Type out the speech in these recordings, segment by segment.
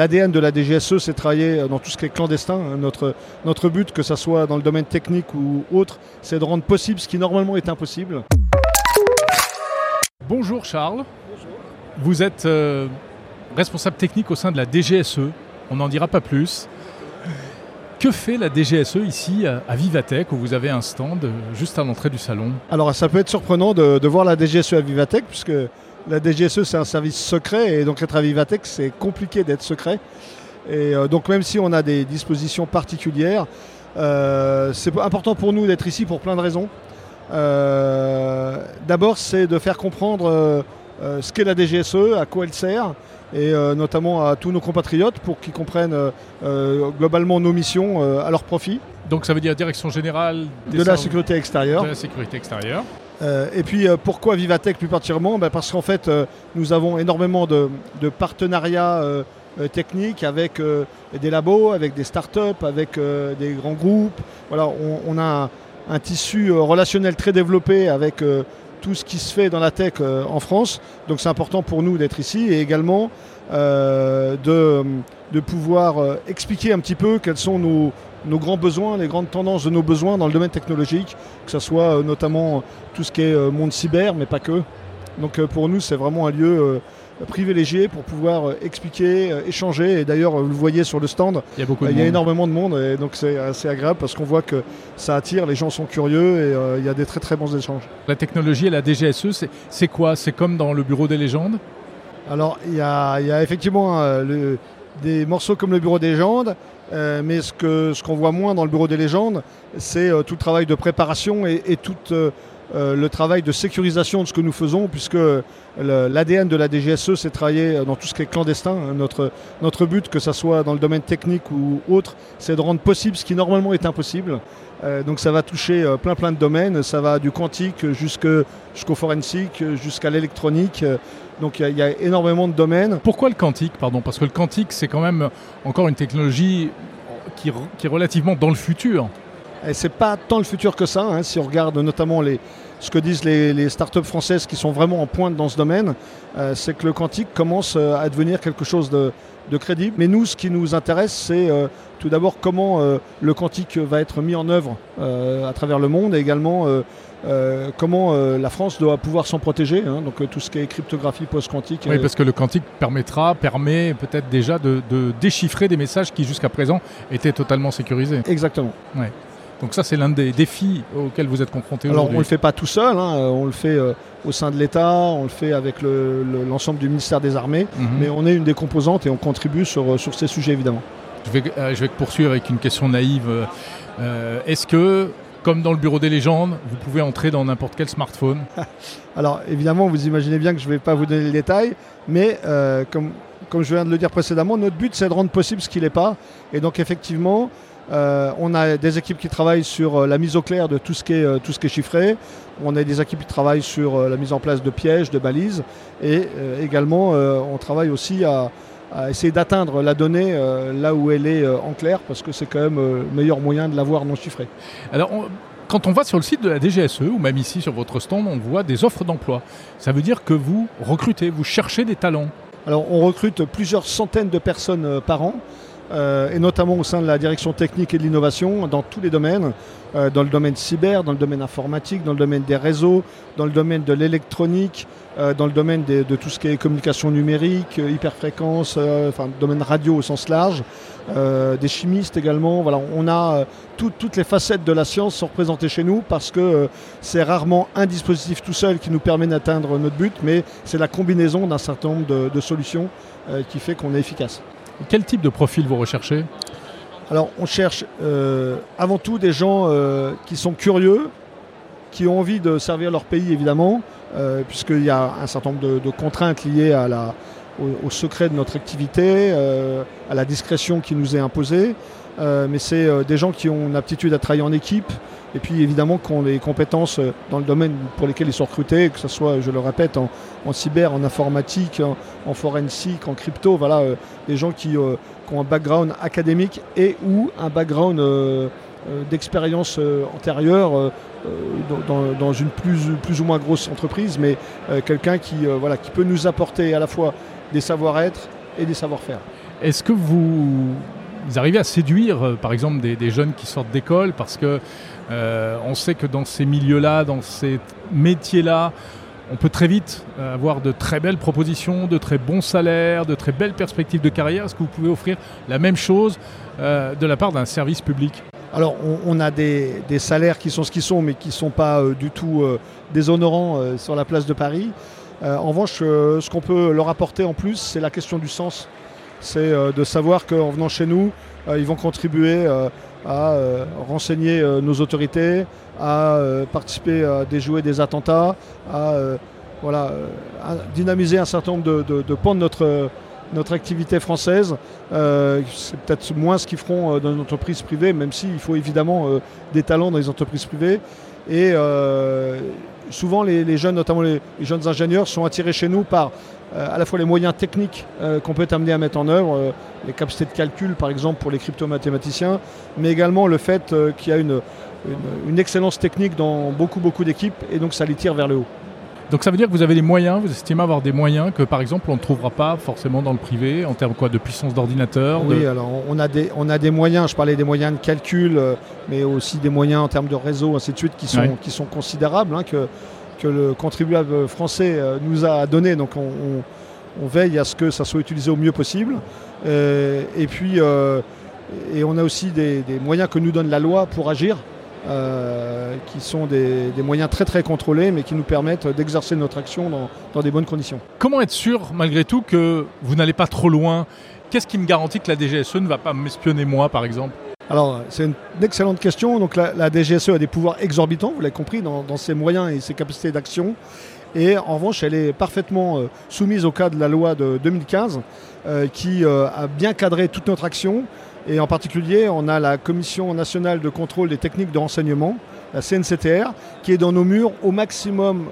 L'ADN de la DGSE, c'est travailler dans tout ce qui est clandestin. Hein. Notre, notre but, que ce soit dans le domaine technique ou autre, c'est de rendre possible ce qui normalement est impossible. Bonjour Charles. Bonjour. Vous êtes euh, responsable technique au sein de la DGSE. On n'en dira pas plus. Que fait la DGSE ici à Vivatech où vous avez un stand euh, juste à l'entrée du salon? Alors ça peut être surprenant de, voir la DGSE à Vivatech puisque la DGSE c'est un service secret et donc être à Vivatech c'est compliqué d'être secret. Et euh, donc même si on a des dispositions particulières, euh, c'est important pour nous d'être ici pour plein de raisons. D'abord c'est de faire comprendre ce qu'est la DGSE, à quoi elle sert, et euh, notamment à tous nos compatriotes pour qu'ils comprennent euh, euh, globalement nos missions à leur profit. Donc ça veut dire direction générale de la sécurité extérieure. De la sécurité extérieure. Et puis pourquoi Vivatech plus particulièrement ben, Parce qu'en fait nous avons énormément de, partenariats techniques avec des labos, avec des startups, avec des grands groupes. Voilà, on, a un, tissu relationnel très développé avec tout ce qui se fait dans la tech euh, en France. Donc c'est important pour nous d'être ici et également euh, de, de, pouvoir euh, expliquer un petit peu quels sont nos, nos, grands besoins, les grandes tendances de nos besoins dans le domaine technologique, que ce soit notamment tout ce qui est monde cyber, mais pas que. Donc pour nous, c'est vraiment un lieu privilégié pour pouvoir euh, expliquer, euh, échanger. Et d'ailleurs, vous le voyez sur le stand, il y a, beaucoup il y a énormément de monde et donc c'est assez agréable parce qu'on voit que ça attire, les gens sont curieux et euh, il y a des très très bons échanges. La technologie et la DGSE, c'est quoi? C'est comme dans le bureau des légendes? Alors, il y a, effectivement des morceaux comme le bureau des légendes. Mais ce qu'on ce voit moins dans le bureau des légendes, c'est tout le travail de préparation et, toute euh, le travail de sécurisation de ce que nous faisons, puisque l'ADN de la DGSE, c'est travailler dans tout ce qui est clandestin. Hein. Notre, notre but, que ce soit dans le domaine technique ou autre, c'est de rendre possible ce qui normalement est impossible. Euh, donc ça va toucher euh, plein plein de domaines, ça va du quantique jusqu'au forensique, jusqu'à l'électronique. Donc il y, a énormément de domaines. Pourquoi le quantique pardon? Parce que le quantique, c'est quand même encore une technologie qui, qui est relativement dans le futur. Et c'est pas tant le futur que ça, hein, si on regarde notamment les, ce que disent les, les startups françaises qui sont vraiment en pointe dans ce domaine, euh, c'est que le quantique commence euh, à devenir quelque chose de, crédible. Mais nous, ce qui nous intéresse, c'est euh, tout d'abord comment le quantique va être mis en œuvre à travers le monde et également comment la France doit pouvoir s'en protéger. Hein. donc tout ce qui est cryptographie post-quantique. Oui, parce que le quantique permettra, permet peut-être déjà de, de, déchiffrer des messages qui jusqu'à présent étaient totalement sécurisés. Exactement. Ouais. Donc ça, c'est l'un des défis auxquels vous êtes confrontés aujourd'hui. Alors on ne le fait pas tout seul, hein. on le fait euh, au sein de l'État, on le fait avec l'ensemble du ministère des Armées, mhm. mais on est une des composantes et on contribue sur, euh, sur ces sujets évidemment. Je vais, euh, je vais poursuivre avec une question naïve. Est-ce que, comme dans le bureau des légendes, vous pouvez entrer dans n'importe quel smartphone? Alors évidemment, vous imaginez bien que je ne vais pas vous donner les détails, mais comme, comme je viens de le dire précédemment, notre but c'est de rendre possible ce qui n'est pas. Et donc effectivement, euh, on a des équipes qui travaillent sur euh, la mise au clair de tout ce qui est, euh, tout ce qui est chiffré. On a des équipes qui travaillent sur la mise en place de pièges, de balises. Et également, on travaille aussi à, essayer d'atteindre la donnée là où elle est en clair, parce que c'est quand même le meilleur moyen de l'avoir non chiffré. Alors, quand on va sur le site de la DGSE, ou même ici sur votre stand, on voit des offres d'emploi. Ça veut dire que vous recrutez, vous cherchez des talents. Alors, on recrute plusieurs centaines de personnes par an. Euh, et notamment au sein de la direction technique et de l'innovation dans tous les domaines, euh, dans le domaine cyber, dans le domaine informatique, dans le domaine des réseaux, dans le domaine de l'électronique, euh, dans le domaine de tout ce qui est communication numérique, hyperfréquence, enfin domaine radio au sens large, des chimistes également. Voilà, on a toutes les facettes de la science sont représentées chez nous parce que c'est rarement un dispositif tout seul qui nous permet d'atteindre notre but, mais c'est la combinaison d'un certain nombre de solutions qui fait qu'on est efficace. Quel type de profil vous recherchez Alors, on cherche euh, avant tout des gens euh, qui sont curieux, qui ont envie de servir leur pays, évidemment, euh, puisqu'il y a un certain nombre de, contraintes liées à la, au, secret de notre activité, à la discrétion qui nous est imposée. Mais c'est des gens qui ont une aptitude à travailler en équipe, et puis évidemment qui ont les compétences euh, dans le domaine pour lesquels ils sont recrutés, que ce soit, je le répète, en, cyber, en informatique, en, forensique, en crypto, voilà, euh, des gens qui, euh, ont un background académique et ou un background d'expérience antérieure dans, dans, une plus, plus ou moins grosse entreprise, mais quelqu'un qui, voilà, qui peut nous apporter à la fois des savoir-être, et des savoir-faire. Est-ce que vous, arrivez à séduire, par exemple, des, jeunes qui sortent d'école Parce que on sait que dans ces milieux-là, dans ces métiers-là, on peut très vite avoir de très belles propositions, de très bons salaires, de très belles perspectives de carrière. Est-ce que vous pouvez offrir la même chose de la part d'un service public? Alors, on, a des, salaires qui sont ce qu'ils sont, mais qui ne sont pas euh, du tout euh, déshonorants euh, sur la place de Paris. en revanche, ce qu'on peut leur apporter en plus, c'est la question du sens. C'est de savoir qu'en venant chez nous, ils vont contribuer à renseigner nos autorités, à participer à déjouer des attentats, à, voilà, dynamiser un certain nombre de, de pans de notre notre activité française. Euh, c'est peut-être moins ce qu'ils feront euh, dans une entreprise privée, même s'il faut évidemment euh, des talents dans les entreprises privées. Et souvent, les, jeunes, notamment les, jeunes ingénieurs, sont attirés chez nous par à la fois les moyens techniques qu'on peut amener à mettre en œuvre, les capacités de calcul par exemple pour les crypto-mathématiciens, mais également le fait qu'il y a une, une excellence technique dans beaucoup beaucoup d'équipes et donc ça les tire vers le haut. Donc ça veut dire que vous avez des moyens, vous estimez avoir des moyens que par exemple on ne trouvera pas forcément dans le privé en termes quoi, de puissance d'ordinateur Oui, alors on a, des, on a des moyens, je parlais des moyens de calcul, euh, mais aussi des moyens en termes de réseau, ainsi de suite, qui sont, qui sont considérables, hein, que, que le contribuable français euh, nous a donné. Donc on, veille à ce que ça soit utilisé au mieux possible. Euh, et puis, et on a aussi des moyens que nous donne la loi pour agir. Euh, qui sont des, moyens très très contrôlés, mais qui nous permettent d'exercer notre action dans, des bonnes conditions. Comment être sûr, malgré tout, que vous n'allez pas trop loin? Qu'est-ce qui me garantit que la DGSE ne va pas m'espionner moi, par exemple? Alors, c'est une excellente question. Donc, la, DGSE a des pouvoirs exorbitants, vous l'avez compris, dans, ses moyens et ses capacités d'action. Et en revanche, elle est parfaitement euh, soumise au cas de la loi de 2015, euh, qui a bien cadré toute notre action et en particulier, on a la Commission nationale de contrôle des techniques de renseignement, la CNCTR, qui est dans nos murs au maximum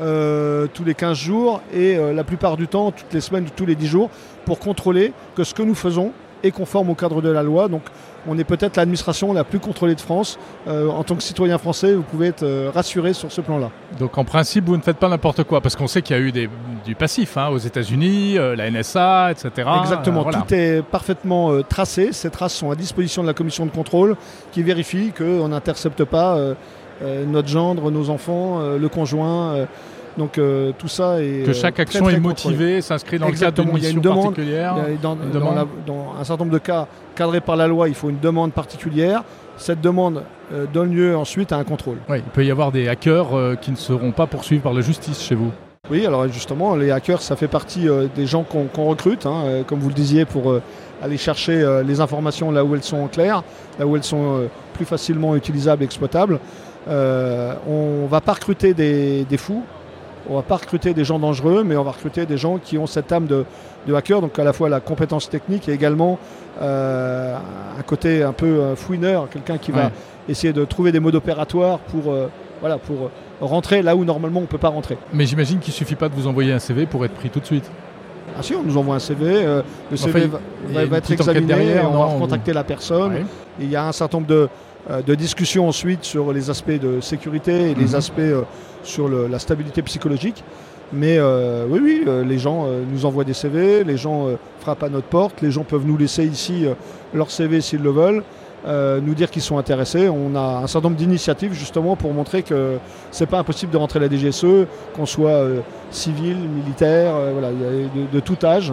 euh, tous les 15 jours et euh, la plupart du temps, toutes les semaines, tous les 10 jours, pour contrôler que ce que nous faisons est conforme au cadre de la loi. Donc on est peut-être l'administration la plus contrôlée de France. Euh, en tant que citoyen français, vous pouvez être euh, rassuré sur ce plan-là. Donc en principe, vous ne faites pas n'importe quoi, parce qu'on sait qu'il y a eu du passif hein, aux États-Unis, euh, la NSA, etc. Exactement, tout est parfaitement tracé. Ces traces sont à disposition de la commission de contrôle qui vérifie qu'on n'intercepte pas notre gendre, nos enfants, le conjoint. Donc euh, tout ça est que chaque action est motivée, s'inscrit dans le cadre d'une mission particulière. dans, un certain nombre de cas cadrés par la loi, il faut une demande particulière. Cette demande euh, donne lieu ensuite à un contrôle. Oui, il peut y avoir des hackers euh, qui ne seront pas poursuivis par la justice chez vous. Oui, alors justement, les hackers, ça fait partie des gens qu'on recrute, hein, comme vous le disiez, pour aller chercher les informations là où elles sont claires, là où elles sont plus facilement utilisables et exploitables. on ne va pas recruter des fous, on va pas recruter des gens dangereux, mais on va recruter des gens qui ont cette âme de, hacker, donc à la fois la compétence technique et également euh, un côté un peu euh, fouineur, quelqu'un qui va essayer de trouver des modes opératoires pour, euh, voilà, pour rentrer là où normalement on ne peut pas rentrer. Mais j'imagine qu'il ne suffit pas de vous envoyer un CV pour être pris tout de suite. Ah si, on nous envoie un CV, le CV va, être examiné, on va recontacter la personne. Il y a un certain nombre de, de discussion ensuite sur les aspects de sécurité et les mhm. aspects euh, sur la stabilité psychologique. Mais euh, oui, oui, les gens nous envoient des CV, les gens frappent à notre porte, les gens peuvent nous laisser ici leur CV s'ils le veulent. nous dire qu'ils sont intéressés. On a un certain nombre d'initiatives justement pour montrer que c'est pas impossible de rentrer à la DGSE, qu'on soit civil, militaire, voilà, a de, tout âge,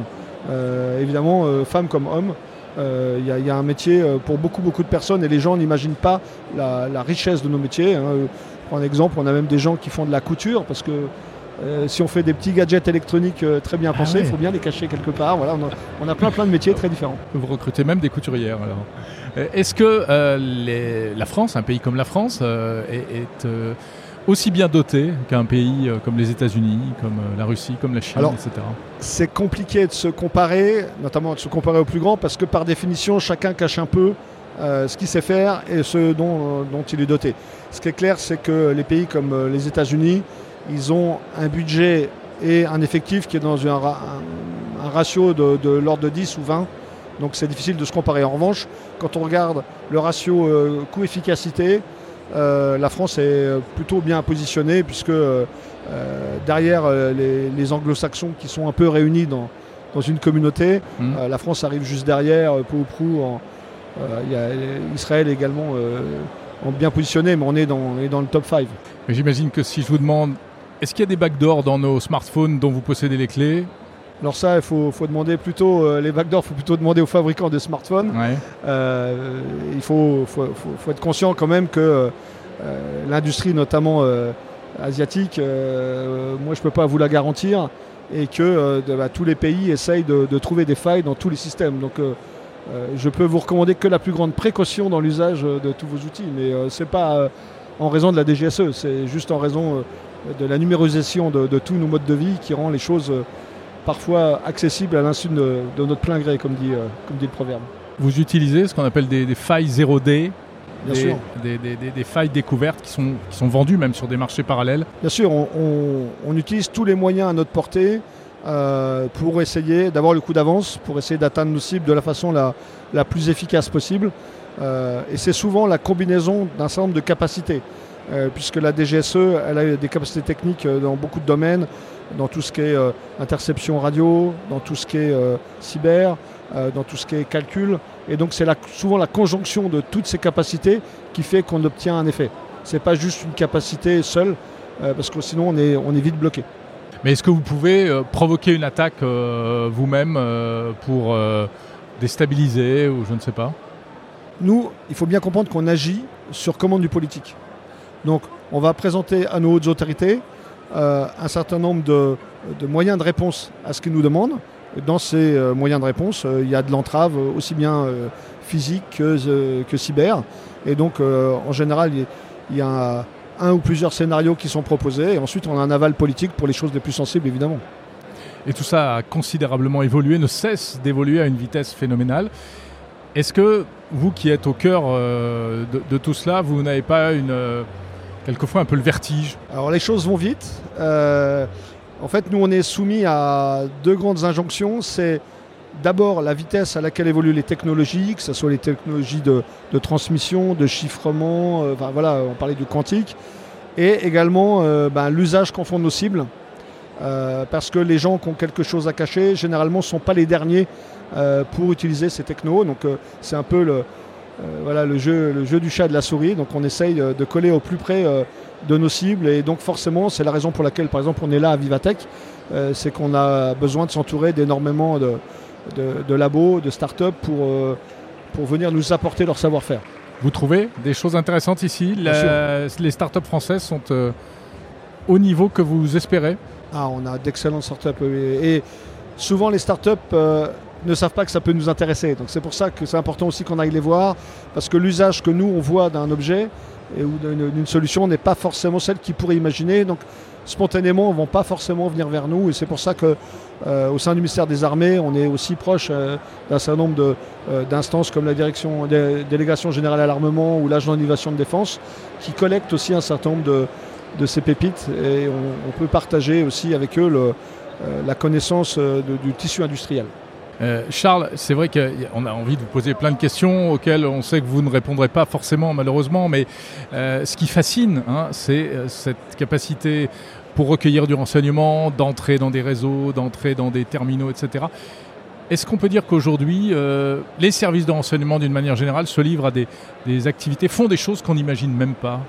évidemment femmes comme hommes. Il euh, y, a un métier euh, pour beaucoup, beaucoup de personnes et les gens n'imaginent pas la, richesse de nos métiers. Hein. Pour un exemple, on a même des gens qui font de la couture parce que euh, si on fait des petits gadgets électroniques très bien ah pensés, il faut bien les cacher quelque part. Voilà, on a, plein plein de métiers très différents. Vous recrutez même des couturières alors. Est-ce que la France, un pays comme la France, est, aussi bien doté qu'un pays euh, comme les États-Unis, comme euh, la Russie, comme la Chine, etc. C'est compliqué de se comparer, notamment de se comparer aux plus grands, parce que par définition, chacun cache un peu euh, ce qu'il sait faire et ce dont, dont, il est doté. Ce qui est clair, c'est que les pays comme les États-Unis, ils ont un budget et un effectif qui est dans un, un, ratio de, de l'ordre de 10 ou 20. Donc c'est difficile de se comparer. En revanche, quand on regarde le ratio coût-efficacité, la France est plutôt bien positionnée puisque euh, derrière euh, les, anglo-saxons qui sont un peu réunis dans, dans une communauté. Mhm. la France arrive juste derrière, peu ou prou. En, il y a Israël également en bien positionné, mais on est dans, on est dans le top 5. J'imagine que si je vous demande, est-ce qu'il y a des backdoors dans nos smartphones dont vous possédez les clés? Alors ça, il faut, demander plutôt, euh, les backdoors, il faut plutôt demander aux fabricants de smartphones. Euh, il faut, être conscient quand même que euh, l'industrie, notamment asiatique, moi je ne peux pas vous la garantir, et que bah, tous les pays essayent de, trouver des failles dans tous les systèmes. Donc je peux vous recommander que la plus grande précaution dans l'usage de tous vos outils, mais ce n'est pas en raison de la DGSE, c'est juste en raison de la numérisation de, de, tous nos modes de vie qui rend les choses parfois accessible à l'insu de, notre plein gré, comme dit, euh, comme dit le proverbe. Vous utilisez ce qu'on appelle des, failles 0D Bien des, sûr. Des, failles découvertes qui sont, qui sont vendues même sur des marchés parallèles Bien sûr, on, utilise tous les moyens à notre portée euh, pour essayer d'avoir le coup d'avance, pour essayer d'atteindre nos cibles de la façon la, la plus efficace possible. Euh, et c'est souvent la combinaison d'un certain nombre de capacités, puisque la DGSE, elle a des capacités techniques dans beaucoup de domaines, dans tout ce qui est euh, interception radio, dans tout ce qui est euh, cyber, euh, dans tout ce qui est calcul. Et donc c'est souvent la conjonction de toutes ces capacités qui fait qu'on obtient un effet. Ce n'est pas juste une capacité seule, parce que sinon on est, on est vite bloqué. Mais est-ce que vous pouvez provoquer une attaque vous-même pour déstabiliser ou je ne sais pas? Nous, il faut bien comprendre qu'on agit sur commande du politique. Donc on va présenter à nos hautes autorités euh, un certain nombre de, moyens de réponse à ce qu'ils nous demandent. Dans ces euh, moyens de réponse, euh, il y a de l'entrave aussi bien physique que, que, cyber. Et donc, en général, il y a un ou plusieurs scénarios qui sont proposés. Et ensuite, on a un aval politique pour les choses les plus sensibles, évidemment. Et tout ça a considérablement évolué, ne cesse d'évoluer à une vitesse phénoménale. Est-ce que vous qui êtes au cœur de, tout cela, vous n'avez pas une, quelquefois un peu le vertige Alors les choses vont vite. Euh, en fait, nous, on est soumis à deux grandes injonctions. C'est d'abord la vitesse à laquelle évoluent les technologies, que ce soit les technologies de, transmission, de chiffrement, euh, enfin, voilà, on parlait du quantique, et également euh, ben, l'usage qu'en font nos cibles. parce que les gens qui ont quelque chose à cacher, généralement, ne sont pas les derniers pour utiliser ces technos. Donc c'est un peu le, voilà, le jeu, le jeu du chat et de la souris. Donc on essaye de, coller au plus près euh, de nos cibles. Et donc forcément, c'est la raison pour laquelle, par exemple, on est là à Vivatech. Euh, c'est qu'on a besoin de s'entourer d'énormément de, de, labos, de start-up pour, pour venir nous apporter leur savoir-faire. Vous trouvez des choses intéressantes ici? Les start-up françaises sont au niveau que vous espérez? Ah, On a d'excellentes start-up. Et, souvent, les start-up ne savent pas que ça peut nous intéresser. Donc c'est pour ça que c'est important aussi qu'on aille les voir, parce que l'usage que nous, on voit d'un objet et, ou d'une solution n'est pas forcément celle qu'ils pourraient imaginer. Donc spontanément, ne vont pas forcément venir vers nous. Et c'est pour ça qu'au euh, sein du ministère des Armées, on est aussi proche euh, d'un certain nombre euh, d'instances comme la direction, délégation générale à l'armement ou l'agent d'innovation de défense, qui collectent aussi un certain nombre de, de ces pépites. Et on, peut partager aussi avec eux le, la connaissance du tissu industriel. Euh, Charles, c'est vrai qu'on a envie de vous poser plein de questions auxquelles on sait que vous ne répondrez pas forcément malheureusement, mais euh, ce qui fascine, hein, c'est euh, cette capacité pour recueillir du renseignement, d'entrer dans des réseaux, d'entrer dans des terminaux, etc. Est-ce qu'on peut dire qu'aujourd'hui, les services de renseignement, d'une manière générale, se livrent à des, activités, font des choses qu'on n'imagine même pas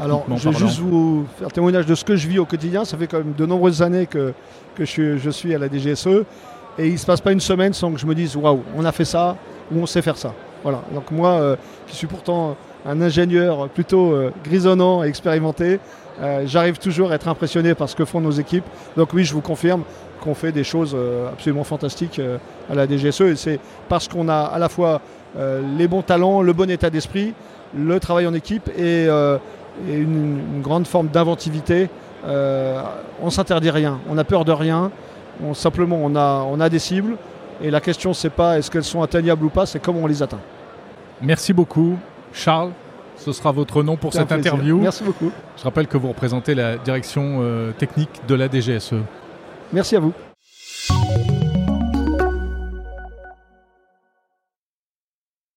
alors, je vais juste vous faire témoignage de ce que je vis au quotidien. Ça fait quand même de nombreuses années que, que je, je suis à la DGSE. Et il ne se passe pas une semaine sans que je me dise waouh, on a fait ça ou on sait faire ça. Voilà. Donc moi, euh, qui suis pourtant un ingénieur plutôt euh, grisonnant et expérimenté, euh, j'arrive toujours à être impressionné par ce que font nos équipes. Donc oui, je vous confirme qu'on fait des choses absolument fantastiques à la DGSE. Et c'est parce qu'on a à la fois les bons talents, le bon état d'esprit, le travail en équipe et, une, une, grande forme d'inventivité. on s'interdit rien, on n'a peur de rien simplement, on a, on a des cibles et la question, c'est pas est-ce qu'elles sont atteignables ou pas, c'est comment on les atteint. Merci beaucoup, Charles. Ce sera votre nom pour cette interview. Merci beaucoup. Je rappelle que vous représentez la direction euh, technique de la DGSE. Merci à vous.